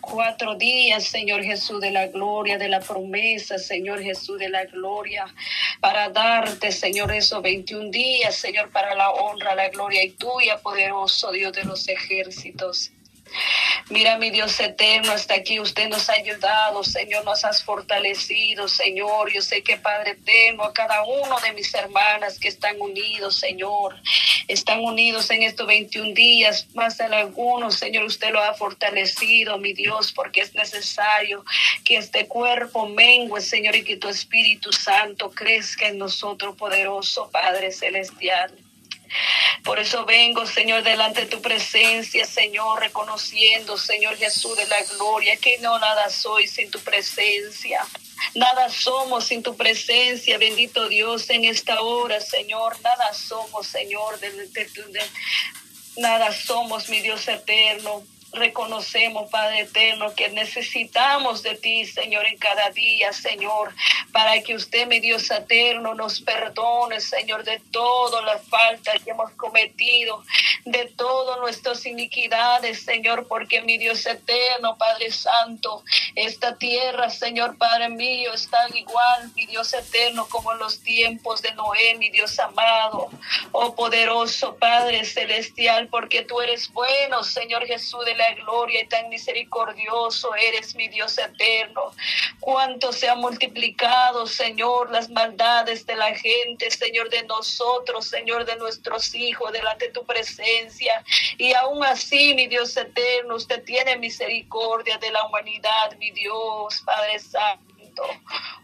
cuatro días, Señor Jesús, de la gloria, de la promesa, Señor Jesús, de la gloria, para darte, Señor, esos 21 días, Señor, para la honra, la gloria y tuya, poderoso Dios de los ejércitos. Mira, mi Dios eterno, hasta aquí usted nos ha ayudado, Señor, nos has fortalecido, Señor. Yo sé que, Padre tengo a cada uno de mis hermanas que están unidos, Señor, están unidos en estos 21 días, más de algunos, Señor, usted lo ha fortalecido, mi Dios, porque es necesario que este cuerpo mengue, Señor, y que tu Espíritu Santo crezca en nosotros, poderoso Padre Celestial. Por eso vengo, Señor, delante de tu presencia, Señor, reconociendo, Señor Jesús, de la gloria, que no nada soy sin tu presencia. Nada somos sin tu presencia, bendito Dios, en esta hora, Señor. Nada somos, Señor, de, nada somos, mi Dios eterno reconocemos, Padre eterno, que necesitamos de ti, Señor, en cada día, Señor, para que usted, mi Dios eterno, nos perdone, Señor, de todas las faltas que hemos cometido, de todas nuestras iniquidades, Señor, porque mi Dios eterno, Padre Santo, esta tierra, Señor, Padre mío, está igual, mi Dios eterno, como en los tiempos de Noé, mi Dios amado, oh poderoso Padre celestial, porque tú eres bueno, Señor Jesús de la gloria y tan misericordioso eres, mi Dios eterno. Cuánto se ha multiplicado, Señor, las maldades de la gente, Señor, de nosotros, Señor, de nuestros hijos, delante de tu presencia. Y aún así, mi Dios eterno, usted tiene misericordia de la humanidad, mi Dios, Padre Santo.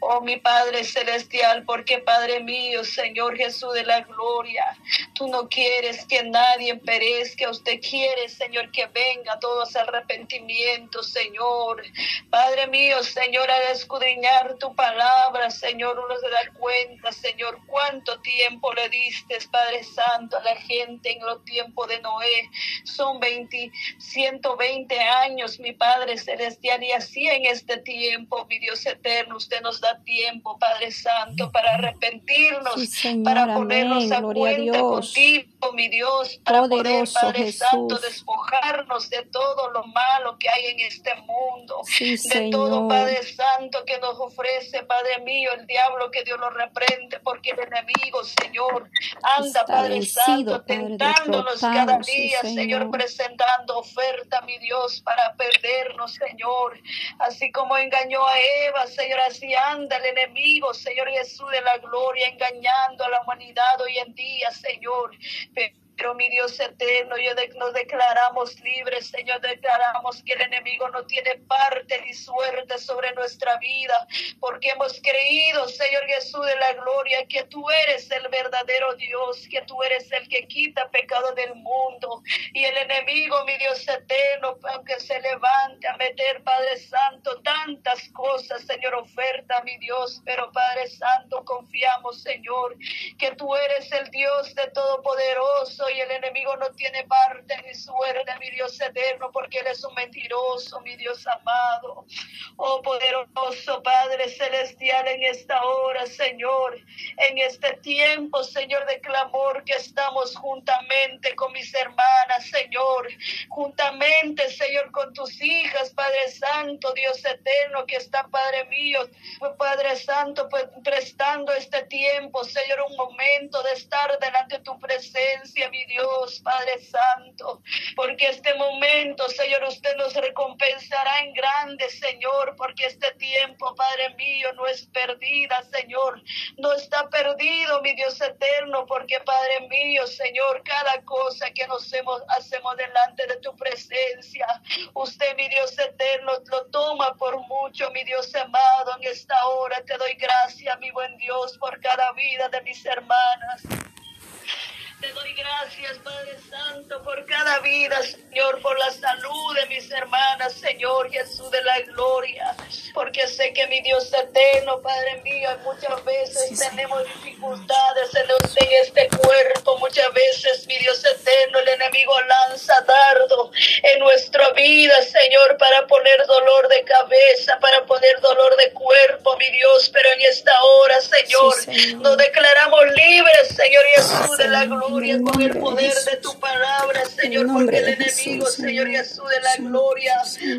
Oh, mi Padre Celestial, porque Padre mío, Señor Jesús de la gloria, tú no quieres que nadie perezca, usted quiere, Señor, que venga todos arrepentimiento, Señor. Padre mío, Señor, al escudriñar tu palabra, Señor, uno se da cuenta, Señor, cuánto tiempo le diste, Padre Santo, a la gente en los tiempos de Noé. Son 20, 120 años, mi Padre Celestial, y así en este tiempo, mi Dios eterno usted nos da tiempo, Padre Santo, para arrepentirnos, para ponernos a cuenta contigo, mi Dios, para poder, Padre Santo, despojarnos de todo lo malo que hay en este mundo, de todo, Padre Santo, que nos ofrece, Padre mío, el diablo, que Dios lo reprende, porque el enemigo, Señor, anda, Padre Santo, tentándonos cada día, Señor, presentando oferta, mi Dios, para perdernos, Señor, así como engañó a Eva, Señor Señor, así anda el enemigo, Señor Jesús de la gloria, engañando a la humanidad hoy en día, Señor. Pero mi Dios eterno, yo nos declaramos libres, Señor, declaramos que el enemigo no tiene parte ni suerte sobre nuestra vida, porque hemos creído, Señor Jesús de la gloria, que tú eres el verdadero Dios, que tú eres el que quita pecado del mundo. Y el enemigo, mi Dios eterno, aunque se levante a meter, Padre Santo, tantas cosas, Señor, oferta, mi Dios, pero Padre Santo, confiamos, Señor, que tú eres el Dios de Todopoderoso y el enemigo no tiene parte ni suerte, mi Dios eterno, porque Él es un mentiroso, mi Dios amado. Oh poderoso Padre Celestial, en esta hora, Señor, en este tiempo, Señor, de clamor que estamos juntamente con mis hermanas, Señor, juntamente, Señor, con tus hijas, Padre Santo, Dios eterno, que está, Padre mío, Padre Santo, pues prestando este tiempo, Señor, un momento de estar delante de tu presencia, mi Dios, Padre Santo, porque este momento, Señor, usted nos recompensará en grande, Señor, porque este tiempo, Padre mío, no es perdida, Señor, no está perdido, mi Dios eterno, porque Padre mío, Señor, cada cosa que nos hacemos, hacemos delante de tu presencia, usted, mi Dios eterno, lo toma por mucho, mi Dios amado, en esta hora te doy gracias, mi buen Dios, por cada vida de mis hermanas. Te doy gracias, Padre Santo, por cada vida, Señor, por la salud de mis hermanas, Señor Jesús de la gloria. Porque sé que mi Dios eterno, Padre mío, muchas veces tenemos dificultades en este cuerpo. Muchas veces, mi Dios eterno, el enemigo lanza dardo en nuestra vida, Señor, para poner dolor de cabeza, para poner dolor de cuerpo, mi Dios. Pero en esta hora, Señor, nos declaramos libres, Señor Jesús de la gloria con el poder de tu palabra, Señor, porque el enemigo enemigo, Señor Jesús de la gloria,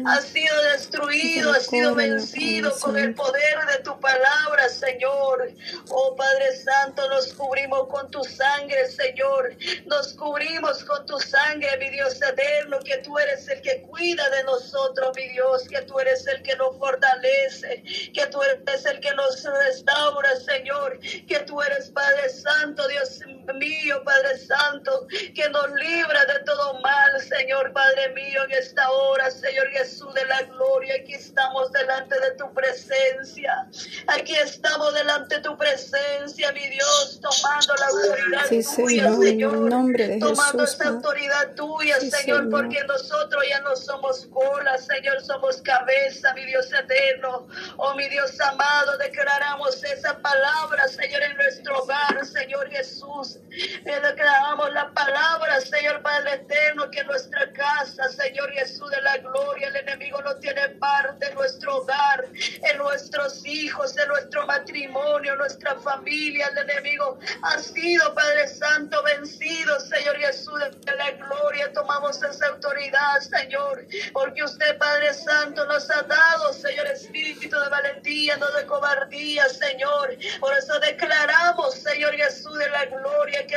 ha sido destruido, ha sido vencido con el poder de tu palabra, Señor. Oh Padre Santo, nos cubrimos con tu sangre, Señor. Nos cubrimos con tu sangre, mi Dios eterno, que tú eres el que cuida de nosotros, mi Dios, que tú eres el que nos fortalece, que tú eres el que nos restaura, Señor, que tú eres Padre Santo, Dios mío, Padre Santo, que nos libra de todo mal, Señor, Padre mío, en esta hora, Señor Jesús de la gloria, aquí estamos delante de tu presencia, aquí estamos delante de tu presencia, mi Dios, tomando la autoridad tuya, Señor, tomando esta autoridad tuya, Señor, porque nosotros ya no somos cola, Señor, somos cabeza, mi Dios eterno, oh mi Dios amado, declaramos esa palabra, Señor, en nuestro hogar, Señor Jesús, declaramos la palabra, Señor Padre eterno, que en nuestra casa, Señor Jesús de la gloria, el enemigo no tiene parte en nuestro hogar, en nuestros hijos, nuestro matrimonio, nuestra familia, el enemigo ha sido, Padre Santo, vencido, Señor Jesús de la gloria, tomamos esa autoridad, Señor, porque usted, Padre Santo, nos ha dado, Señor, espíritu de valentía, no de cobardía, Señor, por eso declaramos, Señor Jesús de la gloria, que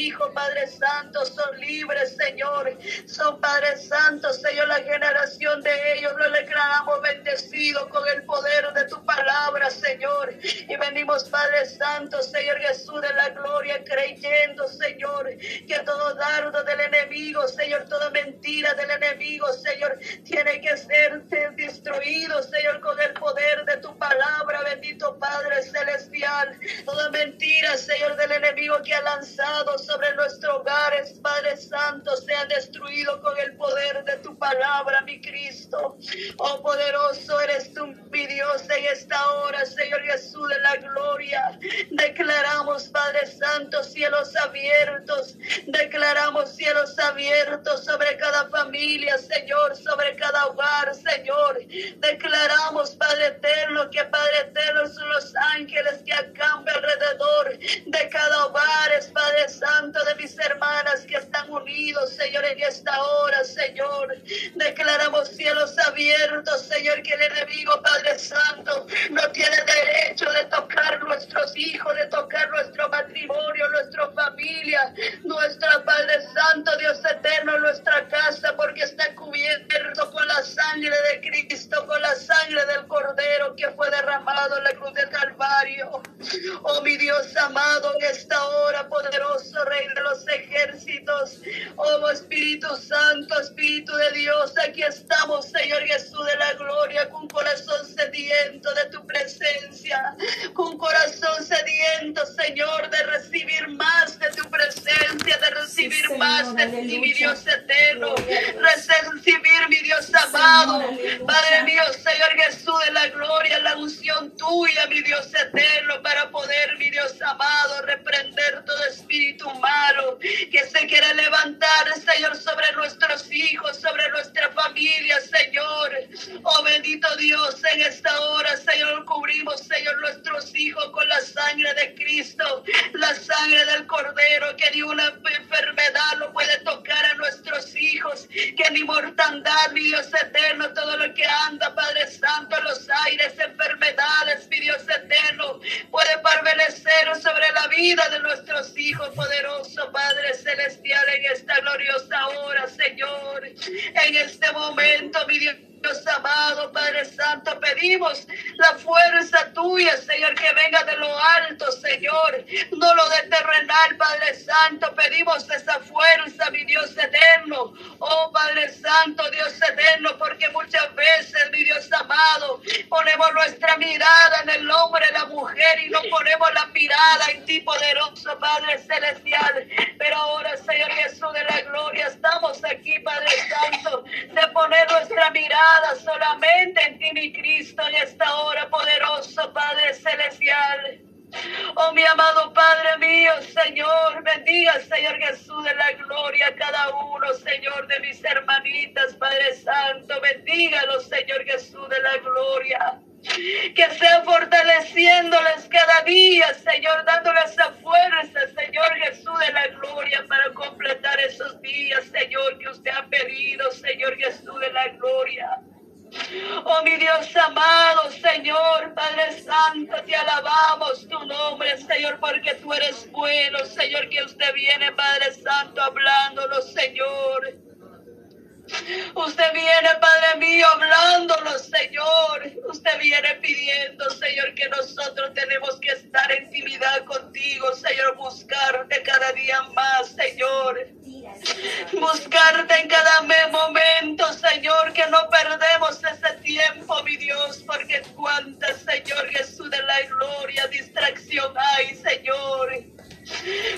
hijos, Padre Santo, son libres, Señor, son Padre Santo, Señor, la generación de ellos, lo declaramos bendecido con el poder de tu palabra, Señor, y venimos, Padre Santo, Señor Jesús de la gloria, creyendo, Señor, que todo dardo del enemigo, Señor, toda mentira del enemigo, Señor, tiene que ser destruido, Señor, con el poder de tu palabra, bendito Padre Celestial. Toda mentira, Señor, del enemigo que ha lanzado sobre nuestros hogares, Padre Santo, sea destruido con el poder de tu palabra, mi Cristo. Oh, poderoso eres tú, mi Dios, en esta hora, Señor Jesús de la gloria. Declaramos, Padre Santo, cielos abiertos. Declaramos cielos abiertos sobre cada familia, Señor, sobre cada hogar, Señor. Declaramos, Padre eterno, que Padre eterno son los ángeles que acampan alrededor de cada hogar, Padre Santo, de mis hermanas que están unidos, Señor, en esta hora, Señor. Declaramos cielos abiertos, Señor, que el enemigo, Padre Santo, no tiene derecho de tocar nuestros hijos, de tocar nuestro matrimonio, nuestra familia, nuestra Padre Santo, Dios eterno, nuestra casa, porque está cubierto con la sangre de Cristo, con la sangre del Cordero que fue derramado en la cruz del Calvario. Oh mi Dios amado, en esta hora, poderoso Rey de los ejércitos, oh Espíritu Santo, Espíritu de Dios, aquí estamos, Señor Jesús de la gloria, con corazón sediento de tu presencia, con corazón sediento, Señor, de recibir más de tu presencia, de recibir más de ti, mi Dios eterno, recibir, Dios amado, Padre mío, Señor Jesús de la gloria, la unción tuya, mi Dios eterno, para poder, mi Dios amado, reprender espíritu malo que se quiere levantar, Señor, sobre nuestros hijos, sobre nuestra familia, Señor. Oh bendito Dios, en esta hora, Señor, cubrimos, Señor, nuestros hijos con la sangre de Cristo, la sangre del Cordero, que ni una enfermedad lo puede tocar a nuestros hijos, que ni mortandad, mi Dios eterno, todo lo que anda, Padre Santo, en los aires, enfermedades, mi Dios eterno, puede permanecer sobre la vida de nuestros hijos, poderoso Padre Celestial, en esta gloriosa hora, Señor, en este momento, mi Dios. Amado, Padre Santo, pedimos la fuerza Señor, que venga de lo alto, Señor, no lo de terrenal, Padre Santo, pedimos esa fuerza, mi Dios eterno, oh Padre Santo, Dios eterno, porque muchas veces, mi Dios amado, ponemos nuestra mirada en el hombre, la mujer, y no ponemos la mirada en ti, poderoso Padre Celestial, pero ahora, Señor Jesús de la gloria, estamos aquí, Padre Santo, de poner nuestra mirada solamente en ti, mi Cristo, en esta hora poderoso, Padre Celestial. Oh, mi amado Padre mío, Señor, bendiga, Señor Jesús de la gloria, cada uno, Señor, de mis hermanitas, Padre Santo, bendígalo, Señor Jesús de la gloria. que sea fortaleciéndoles cada día, Señor, dándoles esa fuerza, Señor Jesús de la gloria, para completar esos días, Señor, que usted ha pedido, Señor Jesús de la gloria. Oh mi Dios amado, Señor, Padre Santo, te alabamos tu nombre, Señor, porque tú eres bueno, Señor, que usted viene, Padre Santo, hablándonos, Señor. Usted viene, Padre mío, hablándonos, Señor. Usted viene pidiendo, Señor, que nosotros tenemos que estar en intimidad contigo, Señor, buscarte cada día más, Señor. Buscarte en cada momento, Señor, que no perdemos ese tiempo, mi Dios, porque cuánta, Señor Jesús de la gloria, distracción hay, Señor.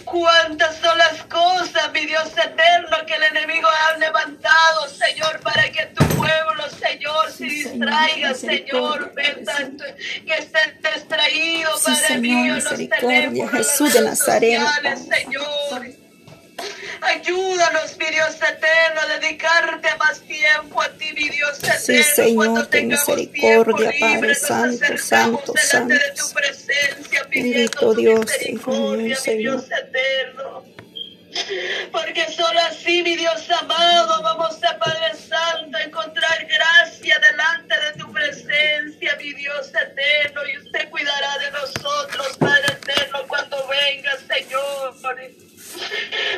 Cuántas son las cosas, mi Dios eterno, que el enemigo ha levantado, Señor, para que tu pueblo, Señor, se distraiga, Señor, que esté distraído, Padre mío, los teléfonos, Jesús de Nazaret, Señor. Ayúdanos, mi Dios eterno, a dedicarte más tiempo a ti, mi Dios eterno. Sí, Señor, ten misericordia, Padre Santo, Santo, Santo. De tu presencia, Bendito Dios, Hijo mío, Señor. Dios eterno. Porque solo así, mi Dios amado, vamos a Padre Santo a encontrar gracia delante de tu presencia, mi Dios eterno, y usted cuidará de nosotros, Padre eterno, cuando venga, Señor.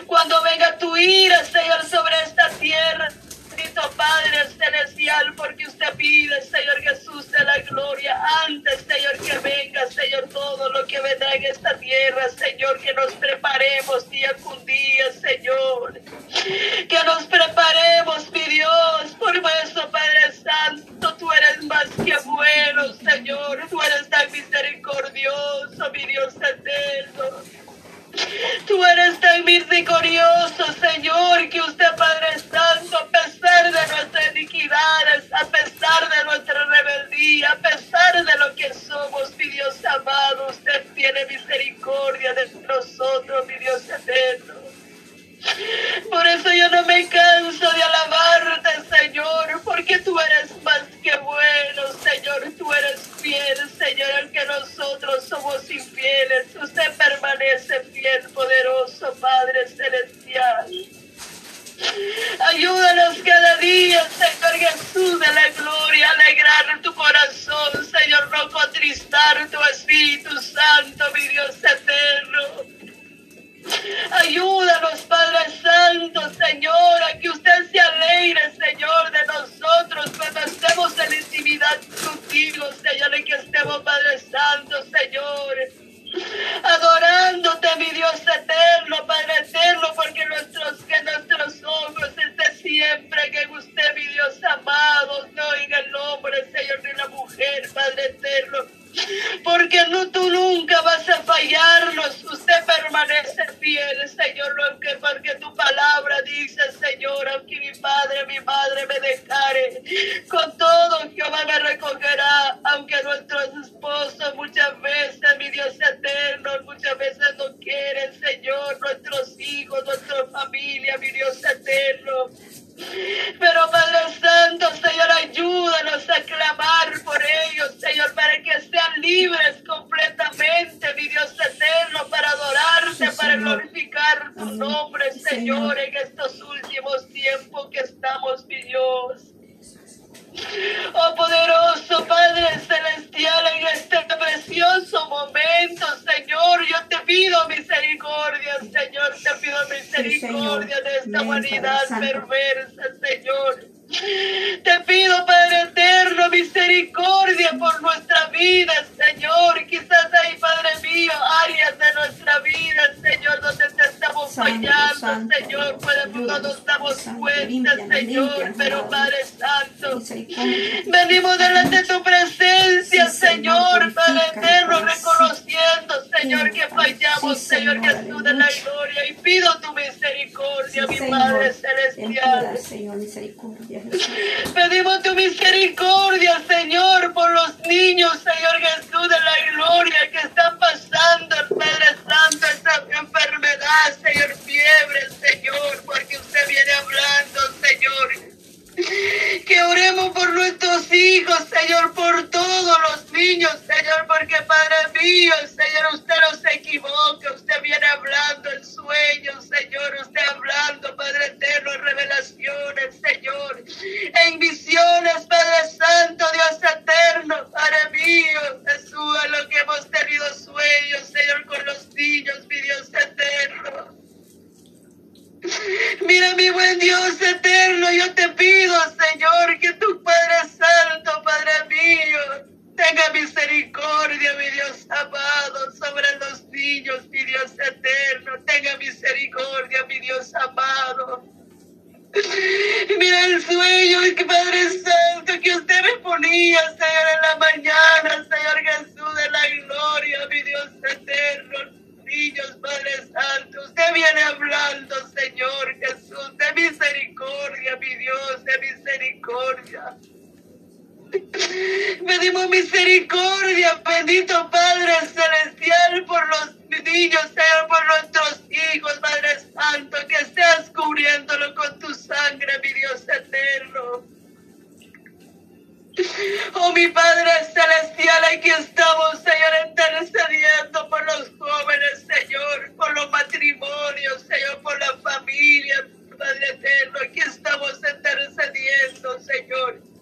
Cuando venga tu ira, Señor, sobre esta tierra, bendito Padre Celestial, porque usted pide, Señor Jesús, de la gloria, antes, Señor, que venga, Señor, todo lo que vendrá en esta tierra, Señor, que nos preparemos día con día, Señor. Que nos preparemos, mi Dios, por eso, Padre Santo, tú eres más que bueno, Señor, tú eres tan misericordioso, mi Dios eterno. Tú eres tan misericordioso, Señor, que usted, Padre Santo, a pesar de nuestras iniquidades, a pesar de nuestra rebeldía, a pesar de lo que tu nombre, Señor, en estos últimos tiempos que estamos, mi Dios. Oh poderoso Padre Celestial, en este precioso momento, Señor, yo te pido misericordia, Señor, te pido misericordia de esta humanidad perversa, misericordia, Señor, por los niños, Señor Jesús misericordia, mi Dios amado. Mira el sueño, que Padre Santo, que usted me ponía, Señor, en la mañana, Señor Jesús de la gloria, mi Dios eterno. Niños, Padre Santo, usted viene hablando, Señor Jesús, de misericordia, mi Dios, de misericordia. Pedimos misericordia, bendito Padre Celestial, por los niños, Señor, por nuestros hijos, Padre Santo, que seas cubriéndolo con tu sangre, mi Dios eterno. Oh, mi Padre Celestial, aquí estamos, Señor, intercediendo por los jóvenes, Señor, por los matrimonios, Señor, por la familia, Padre eterno. Aquí estamos intercediendo, Señor.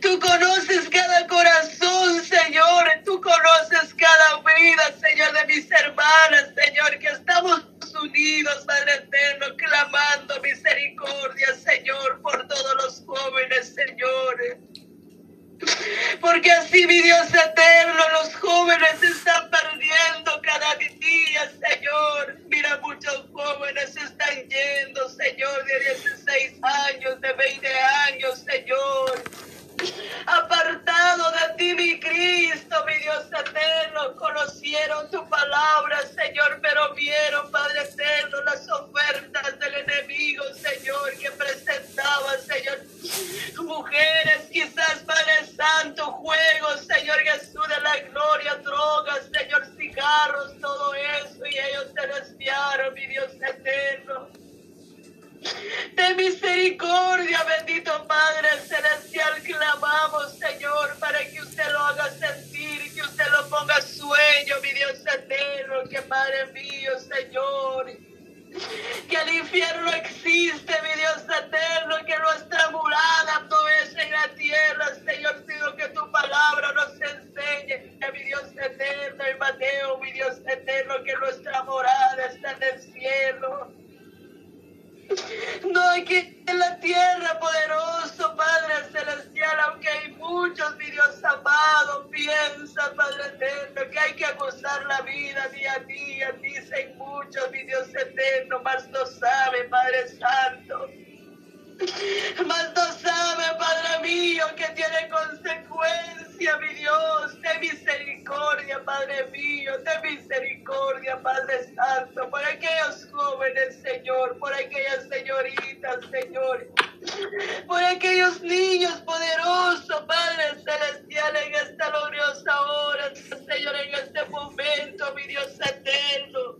Tú conoces cada corazón, Señor. Tú conoces cada vida, Señor, de mis hermanas, Señor, que estamos unidos, Padre eterno, clamando misericordia, Señor, por todos los jóvenes, Señor. Porque así, mi Dios eterno, los jóvenes Por aquellos jóvenes, Señor, por aquellas señoritas, Señor, por aquellos niños poderosos, Padre Celestial, en esta gloriosa hora, Señor, en este momento, mi Dios eterno.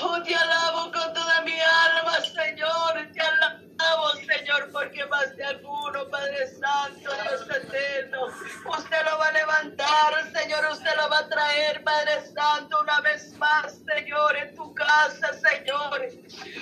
Oh, te alabo con toda mi alma, Señor. Señor, porque más de alguno, Padre Santo, Dios eterno, usted lo va a levantar, Señor. Usted lo va a traer, Padre Santo, una vez más, Señor, en tu casa, Señor.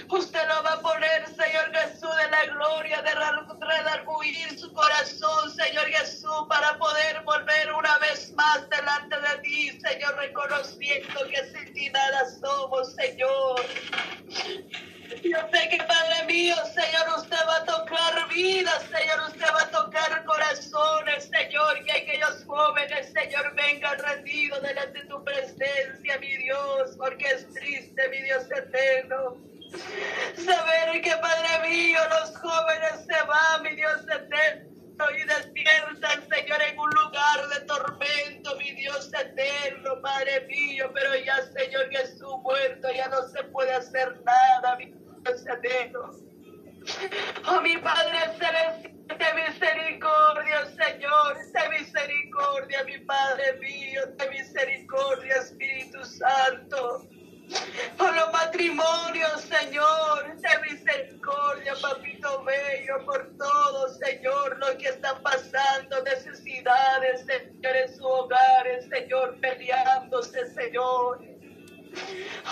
Usted lo va a poner, Señor Jesús, de la gloria, de redarguir su corazón, Señor Jesús, para poder volver una vez más delante de ti, Señor, reconociendo que sin ti nada somos, Señor. Yo sé que Padre mío, Señor, usted va a tocar vidas, Señor, usted va a tocar corazones, Señor, que aquellos jóvenes, Señor, vengan rendidos delante de tu presencia, mi Dios, porque es triste, mi Dios eterno. Saber que, Padre mío, los jóvenes se van, mi Dios eterno y despiertan, Señor, en un lugar de tormento, mi Dios eterno, Padre mío, pero ya, Señor Jesús, muerto, ya no se puede hacer nada, mi Dios. Oh, mi Padre celestial, de misericordia, Señor, de misericordia, mi Padre mío, de misericordia, Espíritu Santo por los matrimonios, Señor, de misericordia, papito bello, por todo, Señor, lo que están pasando, necesidades, Señor, en sus hogares, Señor, peleándose, Señor.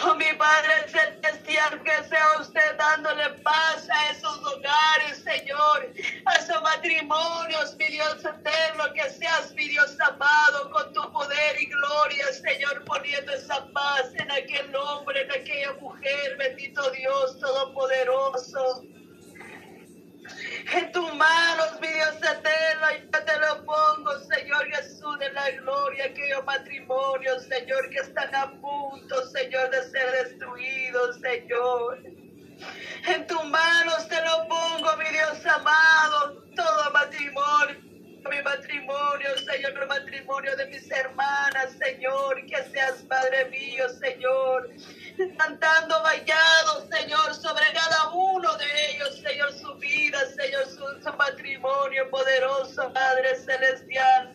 Oh, mi Padre Celestial, que sea usted dándole paz a esos hogares, Señor, a esos matrimonios, mi Dios eterno, que seas, mi Dios amado, con tu poder y gloria, Señor, poniendo esa paz en aquel hombre, en aquella mujer, bendito Dios Todopoderoso. En tus manos, mi Dios eterno, yo te lo pongo, Señor Jesús de la gloria, aquellos matrimonios, Señor, que están a punto, Señor, de ser destruidos, Señor. En tus manos te lo pongo, mi Dios amado, todo matrimonio matrimonio, Señor, el matrimonio de mis hermanas, Señor, que seas Padre mío, Señor, cantando vallado, Señor, sobre cada uno de ellos, Señor, su vida, Señor, su, su matrimonio poderoso, Padre Celestial.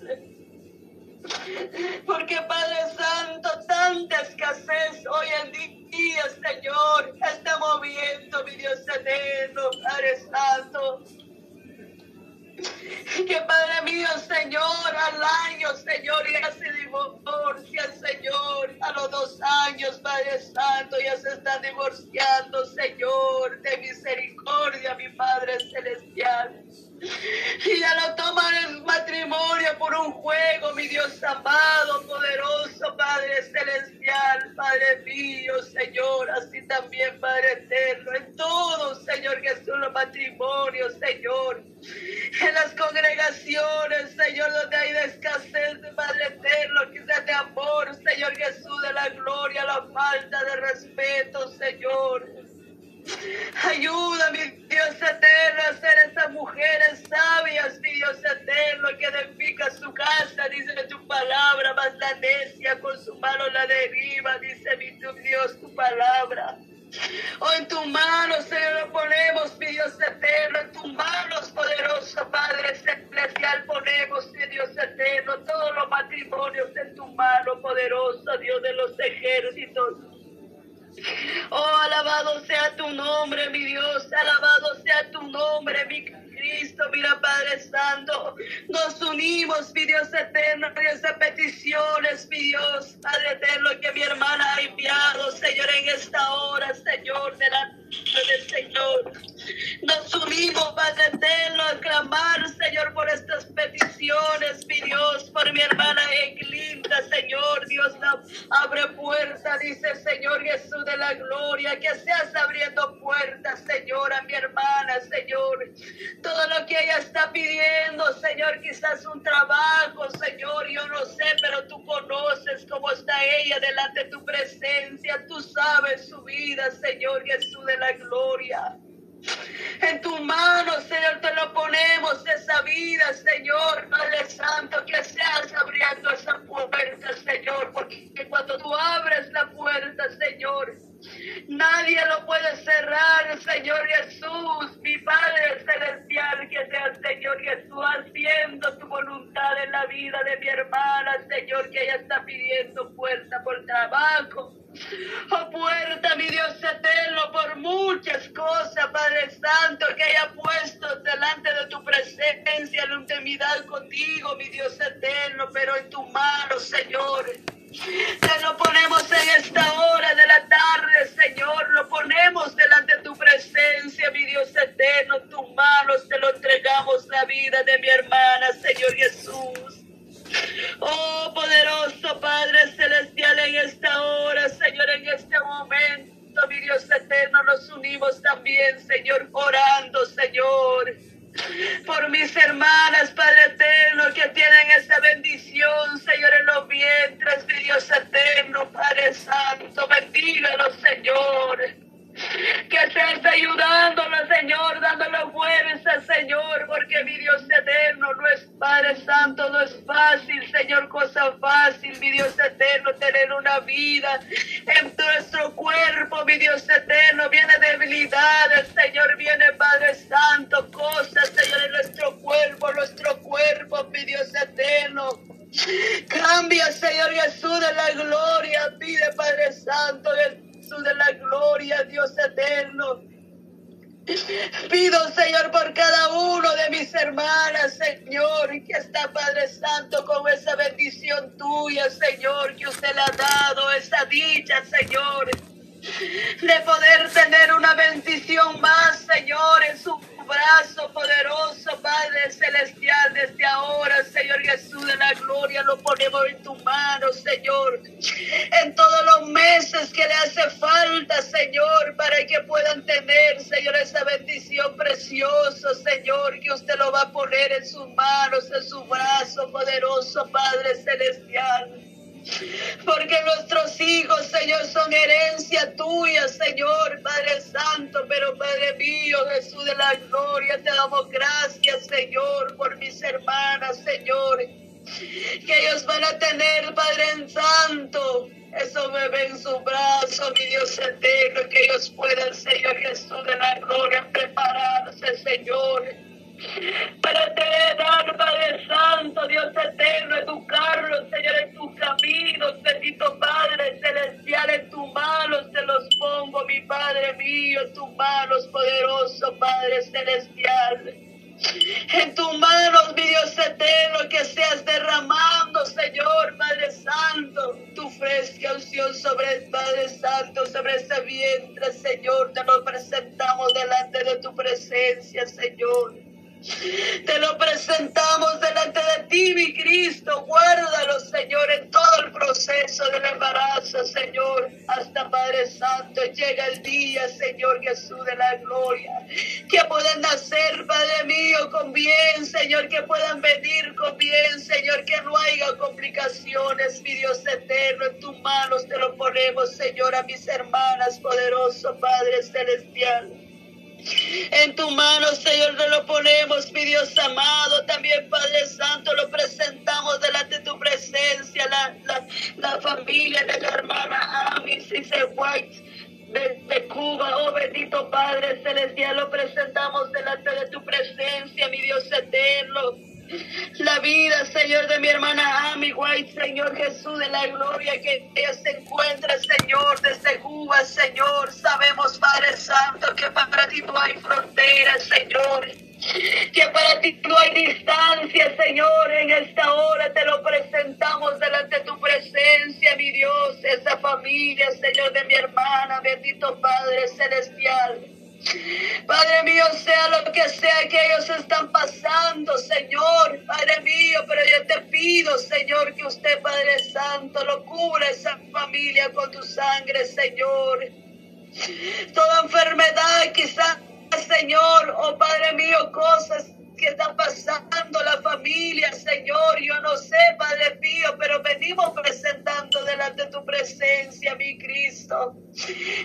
Porque Padre Santo, tanta escasez hoy en día, Señor, está moviendo, mi Dios eterno, Padre Santo. Que Padre mío, Señor, al año, Señor, ya se divorcia, Señor. A los dos años, Padre Santo, ya se está divorciando, Señor. De misericordia, mi Padre Celestial. Y ya lo toman el matrimonio por un juego, mi Dios amado, poderoso, Padre celestial, Padre mío, Señor, así también, Padre eterno, en todo, Señor Jesús, los matrimonios, Señor, en las congregaciones, Señor, donde hay escasez, Padre eterno, quizás de amor, Señor Jesús, de la gloria, la falta de respeto, Señor. Ayuda, mi Dios eterno, a ser esas mujeres sabias, mi Dios eterno, que edifica su casa, dice tu palabra, más la necia con su mano la deriva, dice mi tu Dios tu palabra. Oh, en tu mano, Señor, ponemos, mi Dios eterno, en tus manos, poderoso Padre celestial, ponemos, mi Dios eterno, todos los matrimonios en tu mano, poderoso Dios de los ejércitos. Oh, alabado sea tu nombre, mi Dios, alabado sea tu nombre, mi Cristo, mira Padre Santo, nos unimos, mi Dios eterno, en esas peticiones, mi Dios, Padre eterno, que mi hermana ha enviado, Señor, en esta hora, Señor, delante del Señor. Nos unimos, Padre eterno, a clamar, Señor, por estas peticiones, mi Dios, por mi hermana Eglinda, Señor, Dios, abre puerta, dice Señor Jesús de la gloria, que seas abriendo puertas, Señor, a mi hermana, Señor. Todo lo que ella está pidiendo, Señor, quizás un trabajo, Señor, yo no sé, pero tú conoces cómo está ella delante de tu presencia, tú sabes su vida, Señor Jesús de la gloria. En tu mano, Señor, te lo ponemos esa vida, Señor, Santo, que seas abriendo esa puerta, Señor, porque cuando tú abres la puerta, Señor, Nadie lo puede cerrar, Señor Jesús, mi Padre Celestial, que sea Señor Jesús haciendo tu voluntad en la vida de mi hermana, Señor, que ella está pidiendo puerta por trabajo. Oh puerta, mi Dios eterno, por muchas cosas, Padre Santo, que haya puesto delante de tu presencia, en intimidad contigo, mi Dios eterno, pero en tu mano, Señor. Hijos, Señor, son herencia tuya, Señor, Padre Santo, pero Padre mío, Jesús de la gloria, te damos gracias, Señor, por mis hermanas, Señor. Que ellos van a tener, Padre Santo, eso bebé en su brazo, mi Dios eterno, que ellos puedan, Señor Jesús de la gloria, prepararse, Señor para dar, Padre Santo, Dios eterno, educarlos, Señor, en tus caminos, bendito Padre celestial, en tus manos te los pongo, mi Padre mío, en tus manos, poderoso Padre celestial. En tus manos, mi Dios eterno, que seas derramando, Señor, Padre Santo, tu fresca unción sobre el Padre Santo, sobre ese vientre, Señor. Te lo presentamos delante de tu presencia, Señor. Te lo presentamos delante de ti, mi Cristo. Guárdalo, Señor, en todo el proceso del embarazo, Señor. Hasta Padre Santo llega el día, Señor Jesús de la gloria. Que puedan nacer, Padre mío, con bien, Señor. Que puedan venir con bien, Señor. Que no haya complicaciones, mi Dios eterno. En tus manos te lo ponemos, Señor, a mis hermanas, poderoso Padre celestial. En tu mano, Señor, te lo ponemos, mi Dios amado. También, Padre Santo, lo presentamos delante de tu presencia. La, familia de la hermana Amis y White. De, de, Cuba, oh bendito Padre Celestial, lo presentamos delante de tu presencia, mi Dios eterno la vida, Señor, de mi hermana Amy White, Señor Jesús de la gloria, que ella se encuentra, Señor, desde Cuba, Señor. Sabemos, Padre Santo, ti no hay fronteras, Señor. Que para ti no hay distancia, Señor. En esta hora te lo presentamos delante de tu presencia, mi Dios, esa familia, Señor, de mi hermana, bendito Padre Celestial. Padre mío, sea lo que sea que ellos están pasando, Señor, Padre mío, pero yo te pido, Señor, que usted, Padre Santo, lo cubra esa familia con tu sangre, Señor. Toda enfermedad, quizás, Señor, oh Padre mío, cosas que está pasando la familia, Señor. Yo no sé, Padre mío, pero venimos presentando delante de tu presencia, mi Cristo.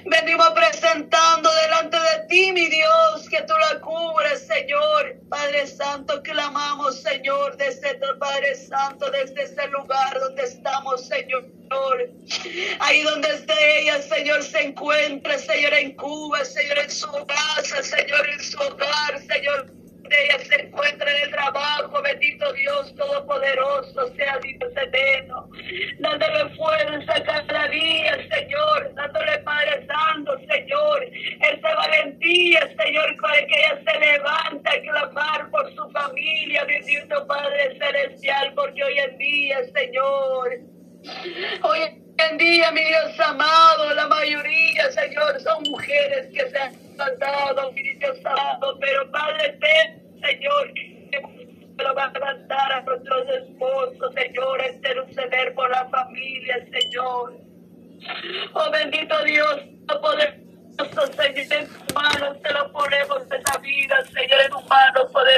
Venimos presentando delante de ti, mi Dios, que tú la cubres, Señor. Padre Santo, clamamos, Señor, desde Padre Santo, desde ese lugar donde estamos, Señor. Ahí donde esté ella, Señor, se encuentra, Señor, en Cuba, Señor, en su casa, Señor, en su hogar, Señor. Ella se encuentra en el trabajo, bendito Dios Todopoderoso, sea Dios eterno, dándole fuerza cada día, Señor, dándole Padre Santo, Señor, esa valentía, Señor, el que ella se levanta a clamar por su familia, bendito Padre Celestial, porque hoy en día, Señor, hoy en día, mi Dios amado, la mayoría, Señor, son mujeres que se han levantado, mi Dios amado, pero Padre, Señor, que lo va a levantar a nuestros esposos, Señor, interceder por la familia, Señor. Oh bendito Dios, no poderoso, Señor, en tus te lo ponemos en la vida, Señor, en tus manos poderoso.